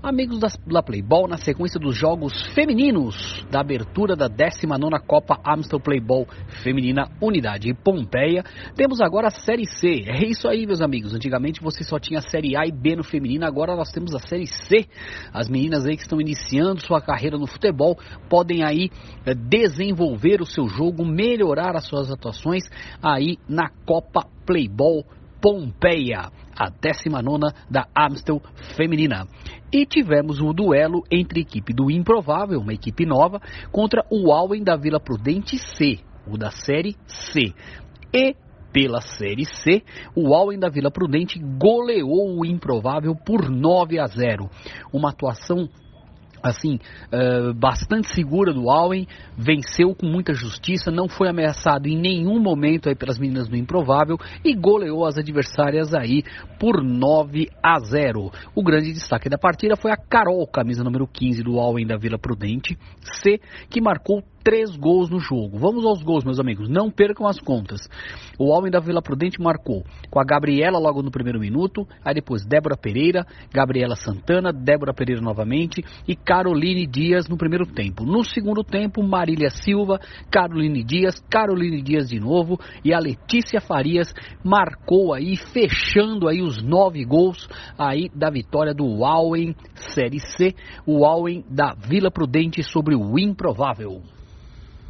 Amigos da, da Playball, na sequência dos jogos femininos da abertura da 19ª Copa Amstel Playball Feminina Unidade Pompeia, temos agora a Série C. É isso aí, meus amigos. Antigamente você só tinha a Série A e B no feminino, agora nós temos a Série C. As meninas aí que estão iniciando sua carreira no futebol podem aí é, desenvolver o seu jogo, melhorar as suas atuações aí na Copa Playball Pompeia, a 19 da Amstel Feminina. E tivemos o duelo entre a equipe do Improvável, uma equipe nova, contra o Alwen da Vila Prudente C, o da Série C. E pela Série C, o Alwen da Vila Prudente goleou o Improvável por 9 a 0. Uma atuação assim, uh, bastante segura do Allen, venceu com muita justiça, não foi ameaçado em nenhum momento aí pelas meninas do Improvável e goleou as adversárias aí por 9 a 0. O grande destaque da partida foi a Carol, camisa número 15 do Allen da Vila Prudente, C, que marcou três gols no jogo. Vamos aos gols, meus amigos, não percam as contas. O homem da Vila Prudente marcou com a Gabriela logo no primeiro minuto, aí depois Débora Pereira, Gabriela Santana, Débora Pereira novamente e Caroline Dias no primeiro tempo. No segundo tempo, Marília Silva, Caroline Dias, Caroline Dias de novo e a Letícia Farias marcou aí, fechando aí os nove gols aí da vitória do Alwen Série C, o Alwen da Vila Prudente sobre o Improvável.